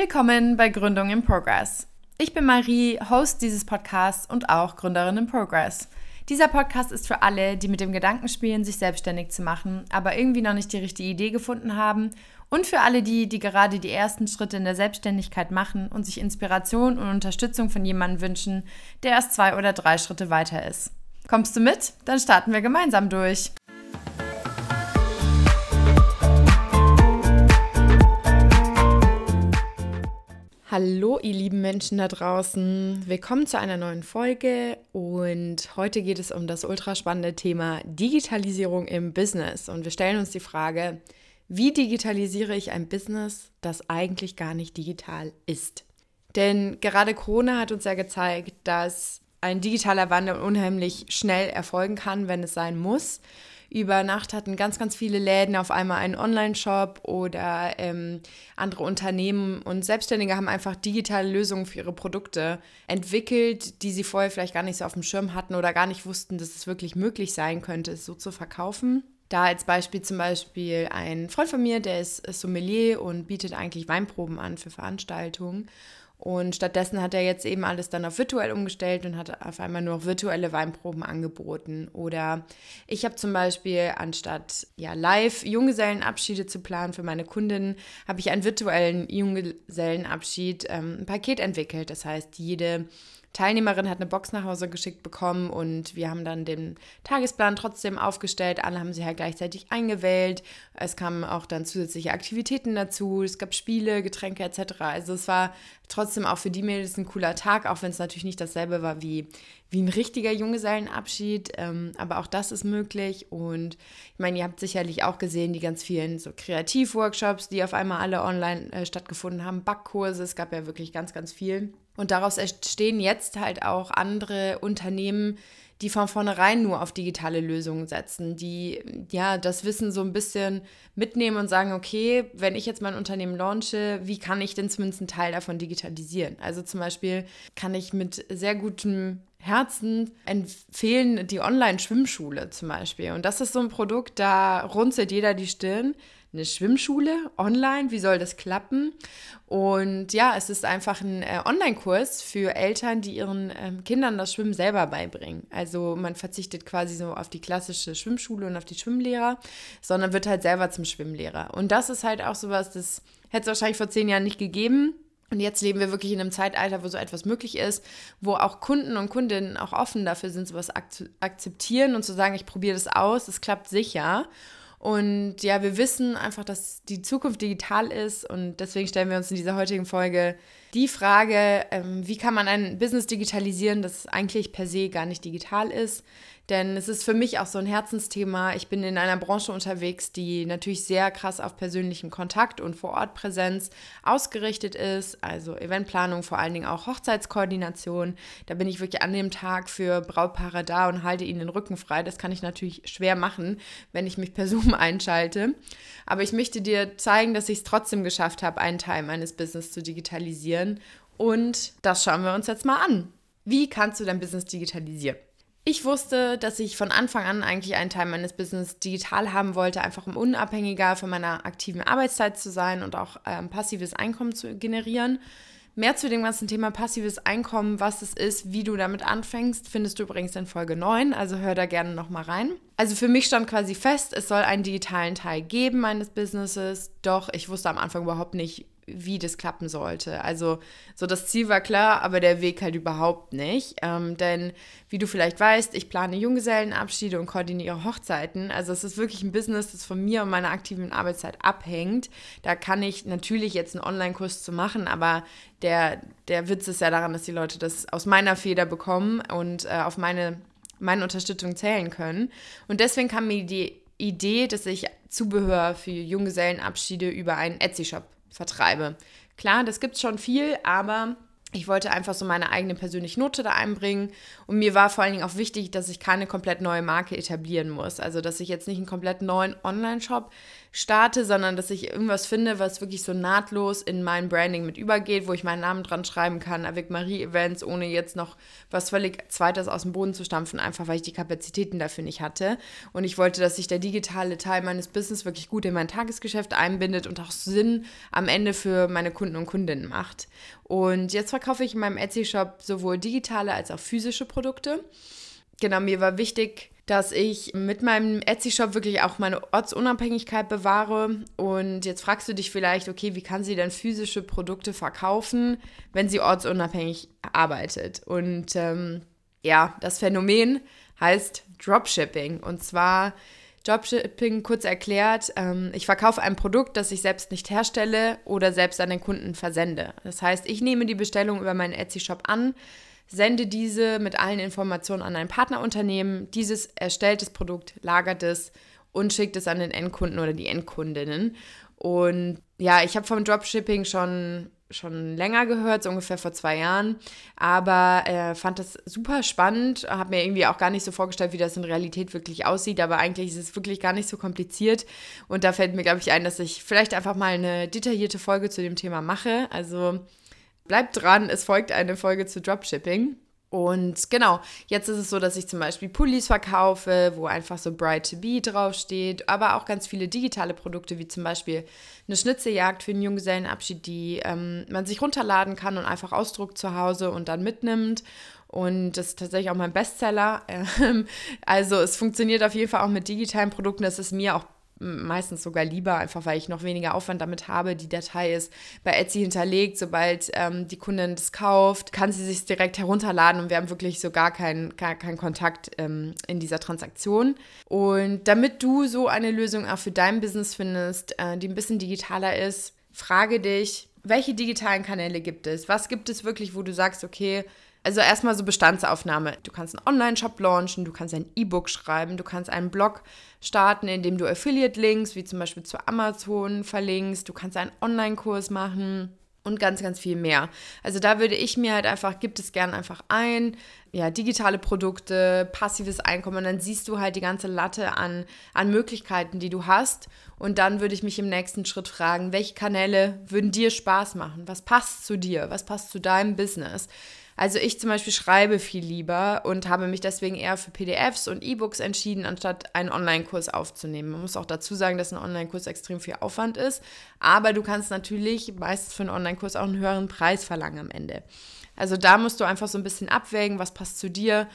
Willkommen bei Gründung in Progress. Ich bin Marie, Host dieses Podcasts und auch Gründerin in Progress. Dieser Podcast ist für alle, die mit dem Gedanken spielen, sich selbstständig zu machen, aber irgendwie noch nicht die richtige Idee gefunden haben und für alle die, die gerade die ersten Schritte in der Selbstständigkeit machen und sich Inspiration und Unterstützung von jemandem wünschen, der erst zwei oder drei Schritte weiter ist. Kommst du mit? Dann starten wir gemeinsam durch. Hallo, ihr lieben Menschen da draußen. Willkommen zu einer neuen Folge und heute geht es um das ultra spannende Thema Digitalisierung im Business. Und wir stellen uns die Frage, wie digitalisiere ich ein Business, das eigentlich gar nicht digital ist? Denn gerade Corona hat uns ja gezeigt, dass ein digitaler Wandel unheimlich schnell erfolgen kann, wenn es sein muss. Über Nacht hatten ganz, ganz viele Läden auf einmal einen Online-Shop oder ähm, andere Unternehmen und Selbstständige haben einfach digitale Lösungen für ihre Produkte entwickelt, die sie vorher vielleicht gar nicht so auf dem Schirm hatten oder gar nicht wussten, dass es wirklich möglich sein könnte, es so zu verkaufen. Da als Beispiel zum Beispiel ein Freund von mir, der ist Sommelier und bietet eigentlich Weinproben an für Veranstaltungen. Und stattdessen hat er jetzt eben alles dann auf virtuell umgestellt und hat auf einmal nur virtuelle Weinproben angeboten. Oder ich habe zum Beispiel anstatt ja live Junggesellenabschiede zu planen für meine Kundinnen, habe ich einen virtuellen Junggesellenabschied ähm, ein Paket entwickelt. Das heißt, jede Teilnehmerin hat eine Box nach Hause geschickt bekommen und wir haben dann den Tagesplan trotzdem aufgestellt. Alle haben sie halt gleichzeitig eingewählt. Es kamen auch dann zusätzliche Aktivitäten dazu. Es gab Spiele, Getränke etc. Also es war trotzdem auch für die Mädels ein cooler Tag, auch wenn es natürlich nicht dasselbe war wie, wie ein richtiger Junggesellenabschied. Ähm, aber auch das ist möglich. Und ich meine, ihr habt sicherlich auch gesehen, die ganz vielen so Kreativworkshops, die auf einmal alle online äh, stattgefunden haben, Backkurse. Es gab ja wirklich ganz, ganz viel. Und daraus entstehen jetzt halt auch andere Unternehmen, die von vornherein nur auf digitale Lösungen setzen, die ja das Wissen so ein bisschen mitnehmen und sagen, okay, wenn ich jetzt mein Unternehmen launche, wie kann ich denn zumindest einen Teil davon digitalisieren? Also zum Beispiel kann ich mit sehr gutem Herzen empfehlen die Online-Schwimmschule zum Beispiel. Und das ist so ein Produkt, da runzelt jeder die Stirn eine Schwimmschule online. Wie soll das klappen? Und ja, es ist einfach ein äh, Online-Kurs für Eltern, die ihren ähm, Kindern das Schwimmen selber beibringen. Also man verzichtet quasi so auf die klassische Schwimmschule und auf die Schwimmlehrer, sondern wird halt selber zum Schwimmlehrer. Und das ist halt auch sowas, das hätte es wahrscheinlich vor zehn Jahren nicht gegeben. Und jetzt leben wir wirklich in einem Zeitalter, wo so etwas möglich ist, wo auch Kunden und Kundinnen auch offen dafür sind, sowas akzeptieren und zu sagen, ich probiere das aus, es klappt sicher. Und ja, wir wissen einfach, dass die Zukunft digital ist und deswegen stellen wir uns in dieser heutigen Folge die Frage, ähm, wie kann man ein Business digitalisieren, das eigentlich per se gar nicht digital ist. Denn es ist für mich auch so ein Herzensthema. Ich bin in einer Branche unterwegs, die natürlich sehr krass auf persönlichen Kontakt und Vorortpräsenz ausgerichtet ist. Also Eventplanung, vor allen Dingen auch Hochzeitskoordination. Da bin ich wirklich an dem Tag für Brautpaare da und halte ihnen den Rücken frei. Das kann ich natürlich schwer machen, wenn ich mich per Zoom einschalte. Aber ich möchte dir zeigen, dass ich es trotzdem geschafft habe, einen Teil meines Business zu digitalisieren. Und das schauen wir uns jetzt mal an. Wie kannst du dein Business digitalisieren? Ich wusste, dass ich von Anfang an eigentlich einen Teil meines Business digital haben wollte, einfach um unabhängiger von meiner aktiven Arbeitszeit zu sein und auch ähm, passives Einkommen zu generieren. Mehr zu dem ganzen Thema passives Einkommen, was es ist, wie du damit anfängst, findest du übrigens in Folge 9, also hör da gerne nochmal rein. Also für mich stand quasi fest, es soll einen digitalen Teil geben meines Businesses, doch ich wusste am Anfang überhaupt nicht, wie das klappen sollte. Also so das Ziel war klar, aber der Weg halt überhaupt nicht. Ähm, denn wie du vielleicht weißt, ich plane Junggesellenabschiede und koordiniere Hochzeiten. Also es ist wirklich ein Business, das von mir und meiner aktiven Arbeitszeit abhängt. Da kann ich natürlich jetzt einen Online-Kurs zu machen, aber der, der Witz ist ja daran, dass die Leute das aus meiner Feder bekommen und äh, auf meine, meine Unterstützung zählen können. Und deswegen kam mir die Idee, dass ich Zubehör für Junggesellenabschiede über einen Etsy-Shop vertreibe. Klar, das gibt es schon viel, aber ich wollte einfach so meine eigene persönliche Note da einbringen. Und mir war vor allen Dingen auch wichtig, dass ich keine komplett neue Marke etablieren muss. Also, dass ich jetzt nicht einen komplett neuen Online-Shop starte, sondern dass ich irgendwas finde, was wirklich so nahtlos in mein Branding mit übergeht, wo ich meinen Namen dran schreiben kann, Avec Marie Events, ohne jetzt noch was völlig Zweites aus dem Boden zu stampfen, einfach weil ich die Kapazitäten dafür nicht hatte. Und ich wollte, dass sich der digitale Teil meines Business wirklich gut in mein Tagesgeschäft einbindet und auch Sinn am Ende für meine Kunden und Kundinnen macht. Und jetzt verkaufe ich in meinem Etsy-Shop sowohl digitale als auch physische Produkte. Genau, mir war wichtig, dass ich mit meinem Etsy-Shop wirklich auch meine Ortsunabhängigkeit bewahre. Und jetzt fragst du dich vielleicht, okay, wie kann sie denn physische Produkte verkaufen, wenn sie ortsunabhängig arbeitet? Und ähm, ja, das Phänomen heißt Dropshipping. Und zwar Dropshipping kurz erklärt, ähm, ich verkaufe ein Produkt, das ich selbst nicht herstelle oder selbst an den Kunden versende. Das heißt, ich nehme die Bestellung über meinen Etsy-Shop an, sende diese mit allen Informationen an ein Partnerunternehmen. Dieses erstellt das Produkt, lagert es und schickt es an den Endkunden oder die Endkundinnen. Und ja, ich habe vom Dropshipping schon schon länger gehört, so ungefähr vor zwei Jahren, aber äh, fand das super spannend, habe mir irgendwie auch gar nicht so vorgestellt, wie das in Realität wirklich aussieht, aber eigentlich ist es wirklich gar nicht so kompliziert. Und da fällt mir, glaube ich, ein, dass ich vielleicht einfach mal eine detaillierte Folge zu dem Thema mache, also bleibt dran, es folgt eine Folge zu Dropshipping. Und genau, jetzt ist es so, dass ich zum Beispiel Pullis verkaufe, wo einfach so Bright to Be draufsteht, aber auch ganz viele digitale Produkte, wie zum Beispiel eine Schnitzeljagd für einen Junggesellenabschied, die ähm, man sich runterladen kann und einfach ausdruckt zu Hause und dann mitnimmt. Und das ist tatsächlich auch mein Bestseller. also es funktioniert auf jeden Fall auch mit digitalen Produkten. Das ist mir auch meistens sogar lieber, einfach weil ich noch weniger Aufwand damit habe. Die Datei ist bei Etsy hinterlegt. Sobald ähm, die Kundin das kauft, kann sie sich direkt herunterladen und wir haben wirklich so gar keinen gar kein Kontakt ähm, in dieser Transaktion. Und damit du so eine Lösung auch für dein Business findest, äh, die ein bisschen digitaler ist, frage dich, welche digitalen Kanäle gibt es? Was gibt es wirklich, wo du sagst, okay, also erstmal so Bestandsaufnahme. Du kannst einen Online-Shop launchen, du kannst ein E-Book schreiben, du kannst einen Blog starten, in dem du Affiliate-Links, wie zum Beispiel zu Amazon, verlinkst, du kannst einen Online-Kurs machen und ganz, ganz viel mehr. Also da würde ich mir halt einfach, gibt es gern einfach ein, ja, digitale Produkte, passives Einkommen und dann siehst du halt die ganze Latte an, an Möglichkeiten, die du hast und dann würde ich mich im nächsten Schritt fragen, welche Kanäle würden dir Spaß machen? Was passt zu dir? Was passt zu deinem Business? Also ich zum Beispiel schreibe viel lieber und habe mich deswegen eher für PDFs und E-Books entschieden, anstatt einen Online-Kurs aufzunehmen. Man muss auch dazu sagen, dass ein Online-Kurs extrem viel Aufwand ist, aber du kannst natürlich meistens für einen Online-Kurs auch einen höheren Preis verlangen am Ende. Also da musst du einfach so ein bisschen abwägen, was passt zu dir,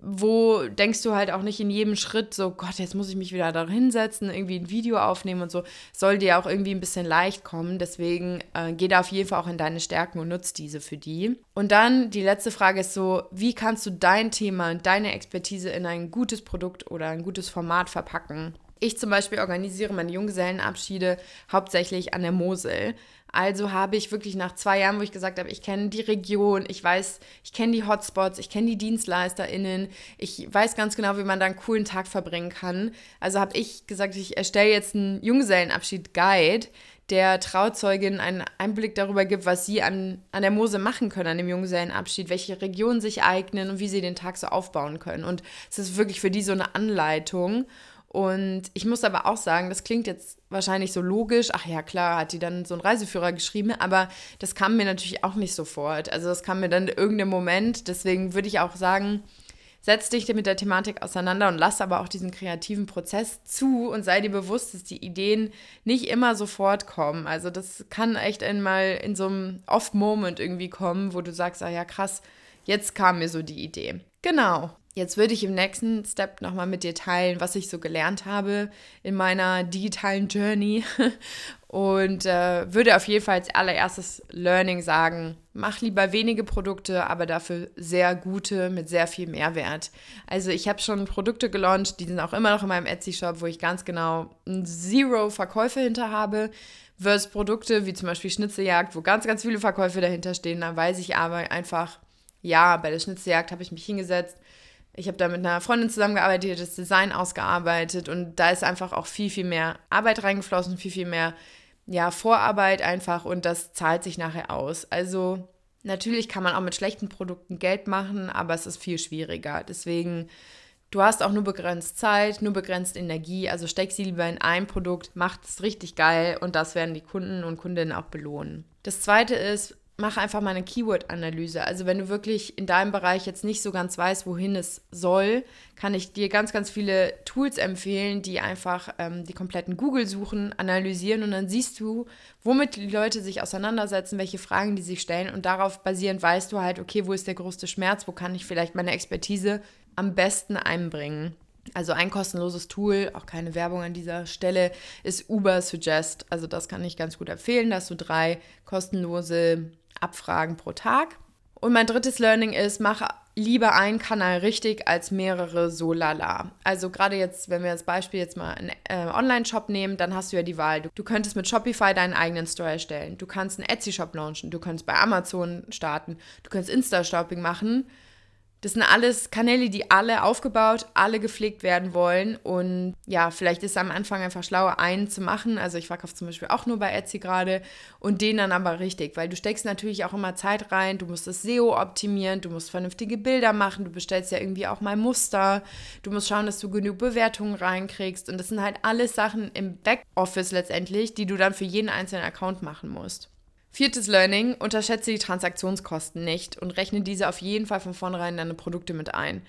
wo denkst du halt auch nicht in jedem Schritt so, Gott, jetzt muss ich mich wieder da hinsetzen, irgendwie ein Video aufnehmen und so, soll dir auch irgendwie ein bisschen leicht kommen. Deswegen äh, geh da auf jeden Fall auch in deine Stärken und nutz diese für die. Und dann die letzte Frage ist so, wie kannst du dein Thema und deine Expertise in ein gutes Produkt oder ein gutes Format verpacken? Ich zum Beispiel organisiere meine Junggesellenabschiede hauptsächlich an der Mosel. Also habe ich wirklich nach zwei Jahren, wo ich gesagt habe, ich kenne die Region, ich weiß, ich kenne die Hotspots, ich kenne die DienstleisterInnen, ich weiß ganz genau, wie man da einen coolen Tag verbringen kann. Also habe ich gesagt, ich erstelle jetzt einen Junggesellenabschied-Guide, der Trauzeugin einen Einblick darüber gibt, was sie an, an der Mose machen können, an dem Junggesellenabschied, welche Regionen sich eignen und wie sie den Tag so aufbauen können. Und es ist wirklich für die so eine Anleitung. Und ich muss aber auch sagen, das klingt jetzt wahrscheinlich so logisch. Ach ja, klar, hat die dann so einen Reiseführer geschrieben, aber das kam mir natürlich auch nicht sofort. Also das kam mir dann in irgendeinem Moment. Deswegen würde ich auch sagen, setz dich mit der Thematik auseinander und lass aber auch diesen kreativen Prozess zu und sei dir bewusst, dass die Ideen nicht immer sofort kommen. Also das kann echt einmal in so einem Off-Moment irgendwie kommen, wo du sagst, ah ja, krass, jetzt kam mir so die Idee. Genau. Jetzt würde ich im nächsten Step nochmal mit dir teilen, was ich so gelernt habe in meiner digitalen Journey. Und äh, würde auf jeden Fall als allererstes Learning sagen, mach lieber wenige Produkte, aber dafür sehr gute mit sehr viel Mehrwert. Also ich habe schon Produkte gelauncht, die sind auch immer noch in meinem Etsy-Shop, wo ich ganz genau Zero Verkäufe hinter habe. Versus Produkte wie zum Beispiel Schnitzeljagd, wo ganz, ganz viele Verkäufe dahinter stehen. Da weiß ich aber einfach, ja, bei der Schnitzeljagd habe ich mich hingesetzt, ich habe da mit einer Freundin zusammengearbeitet, das Design ausgearbeitet und da ist einfach auch viel, viel mehr Arbeit reingeflossen, viel, viel mehr ja, Vorarbeit einfach und das zahlt sich nachher aus. Also Natürlich kann man auch mit schlechten Produkten Geld machen, aber es ist viel schwieriger. Deswegen, du hast auch nur begrenzt Zeit, nur begrenzt Energie. Also steck sie lieber in ein Produkt, macht es richtig geil und das werden die Kunden und Kundinnen auch belohnen. Das zweite ist, mach einfach mal eine Keyword-Analyse. Also wenn du wirklich in deinem Bereich jetzt nicht so ganz weißt, wohin es soll, kann ich dir ganz, ganz viele Tools empfehlen, die einfach ähm, die kompletten Google-Suchen analysieren und dann siehst du, womit die Leute sich auseinandersetzen, welche Fragen die sich stellen und darauf basierend weißt du halt, okay, wo ist der größte Schmerz, wo kann ich vielleicht meine Expertise am besten einbringen. Also ein kostenloses Tool, auch keine Werbung an dieser Stelle, ist Uber Suggest. Also das kann ich ganz gut empfehlen. Da hast du drei kostenlose Abfragen pro Tag. Und mein drittes Learning ist, mache lieber einen Kanal richtig als mehrere so lala. Also gerade jetzt, wenn wir als Beispiel jetzt mal einen äh, Online-Shop nehmen, dann hast du ja die Wahl. Du, du, könntest mit Shopify deinen eigenen Store erstellen. Du kannst einen Etsy-Shop launchen. Du kannst bei Amazon starten. Du kannst Insta-Shopping machen. Das sind alles Kanäle, die alle aufgebaut, alle gepflegt werden wollen. Und ja, vielleicht ist es am Anfang einfach schlauer, einen zu machen. Also ich verkaufe zum Beispiel auch nur bei Etsy gerade und den dann aber richtig, weil du steckst natürlich auch immer Zeit rein. Du musst das SEO optimieren, du musst vernünftige Bilder machen, du bestellst ja irgendwie auch mal Muster. Du musst schauen, dass du genug Bewertungen reinkriegst. Und das sind halt alles Sachen im Backoffice letztendlich, die du dann für jeden einzelnen Account machen musst. Viertes Learning, unterschätze die Transaktionskosten nicht und rechne diese auf jeden Fall von vornherein in deine Produkte mit ein.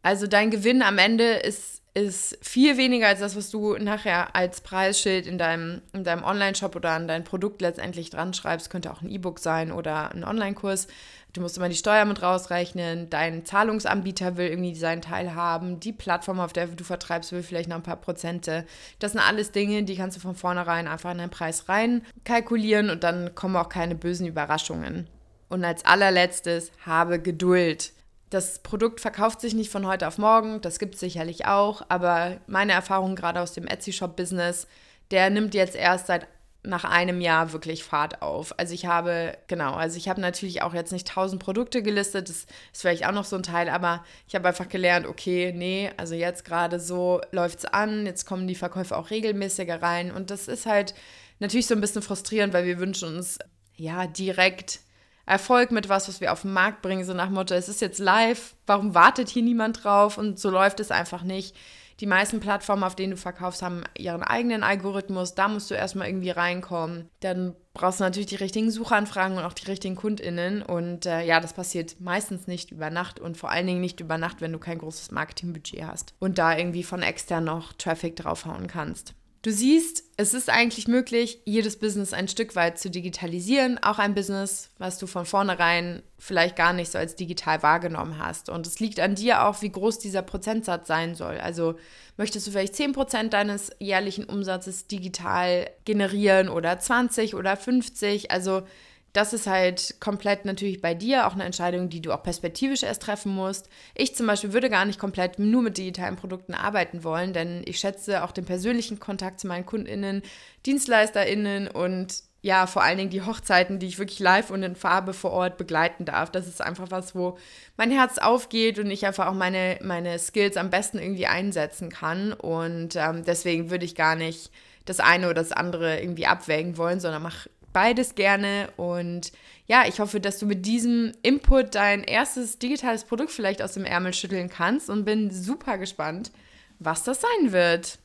Also dein Gewinn am Ende ist, ist viel weniger als das, was du nachher als Preisschild in deinem, in deinem Online-Shop oder an dein Produkt letztendlich dran schreibst. Könnte auch ein E-Book sein oder ein Online-Kurs. Du musst immer die Steuer mit rausrechnen. Dein Zahlungsanbieter will irgendwie seinen Teil haben. Die Plattform, auf der du vertreibst, will vielleicht noch ein paar Prozente. Das sind alles Dinge, die kannst du von vornherein einfach in deinen Preis rein kalkulieren und dann kommen auch keine bösen Überraschungen. Und als allerletztes, habe Geduld. Das Produkt verkauft sich nicht von heute auf morgen, das gibt es sicherlich auch, aber meine Erfahrung gerade aus dem Etsy-Shop-Business, der nimmt jetzt erst seit nach einem Jahr wirklich Fahrt auf. Also ich habe, genau, also ich habe natürlich auch jetzt nicht tausend Produkte gelistet, das ist vielleicht auch noch so ein Teil, aber ich habe einfach gelernt, okay, nee, also jetzt gerade so läuft es an, jetzt kommen die Verkäufe auch regelmäßiger rein und das ist halt natürlich so ein bisschen frustrierend, weil wir wünschen uns ja direkt Erfolg mit was, was wir auf den Markt bringen, so nach Motto, es ist jetzt live, warum wartet hier niemand drauf und so läuft es einfach nicht. Die meisten Plattformen, auf denen du verkaufst, haben ihren eigenen Algorithmus. Da musst du erstmal irgendwie reinkommen. Dann brauchst du natürlich die richtigen Suchanfragen und auch die richtigen KundInnen. Und äh, ja, das passiert meistens nicht über Nacht und vor allen Dingen nicht über Nacht, wenn du kein großes Marketingbudget hast und da irgendwie von extern noch Traffic draufhauen kannst. Du siehst, es ist eigentlich möglich, jedes Business ein Stück weit zu digitalisieren, auch ein Business, was du von vornherein vielleicht gar nicht so als digital wahrgenommen hast. Und es liegt an dir auch, wie groß dieser Prozentsatz sein soll. Also möchtest du vielleicht 10% deines jährlichen Umsatzes digital generieren oder 20 oder 50? Also das ist halt komplett natürlich bei dir, auch eine Entscheidung, die du auch perspektivisch erst treffen musst. Ich zum Beispiel würde gar nicht komplett nur mit digitalen Produkten arbeiten wollen, denn ich schätze auch den persönlichen Kontakt zu meinen KundInnen, DienstleisterInnen und ja, vor allen Dingen die Hochzeiten, die ich wirklich live und in Farbe vor Ort begleiten darf. Das ist einfach was, wo mein Herz aufgeht und ich einfach auch meine, meine Skills am besten irgendwie einsetzen kann. Und ähm, deswegen würde ich gar nicht das eine oder das andere irgendwie abwägen wollen, sondern mach beides gerne. Und ja, ich hoffe, dass du mit diesem Input dein erstes digitales Produkt vielleicht aus dem Ärmel schütteln kannst und bin super gespannt, was das sein wird.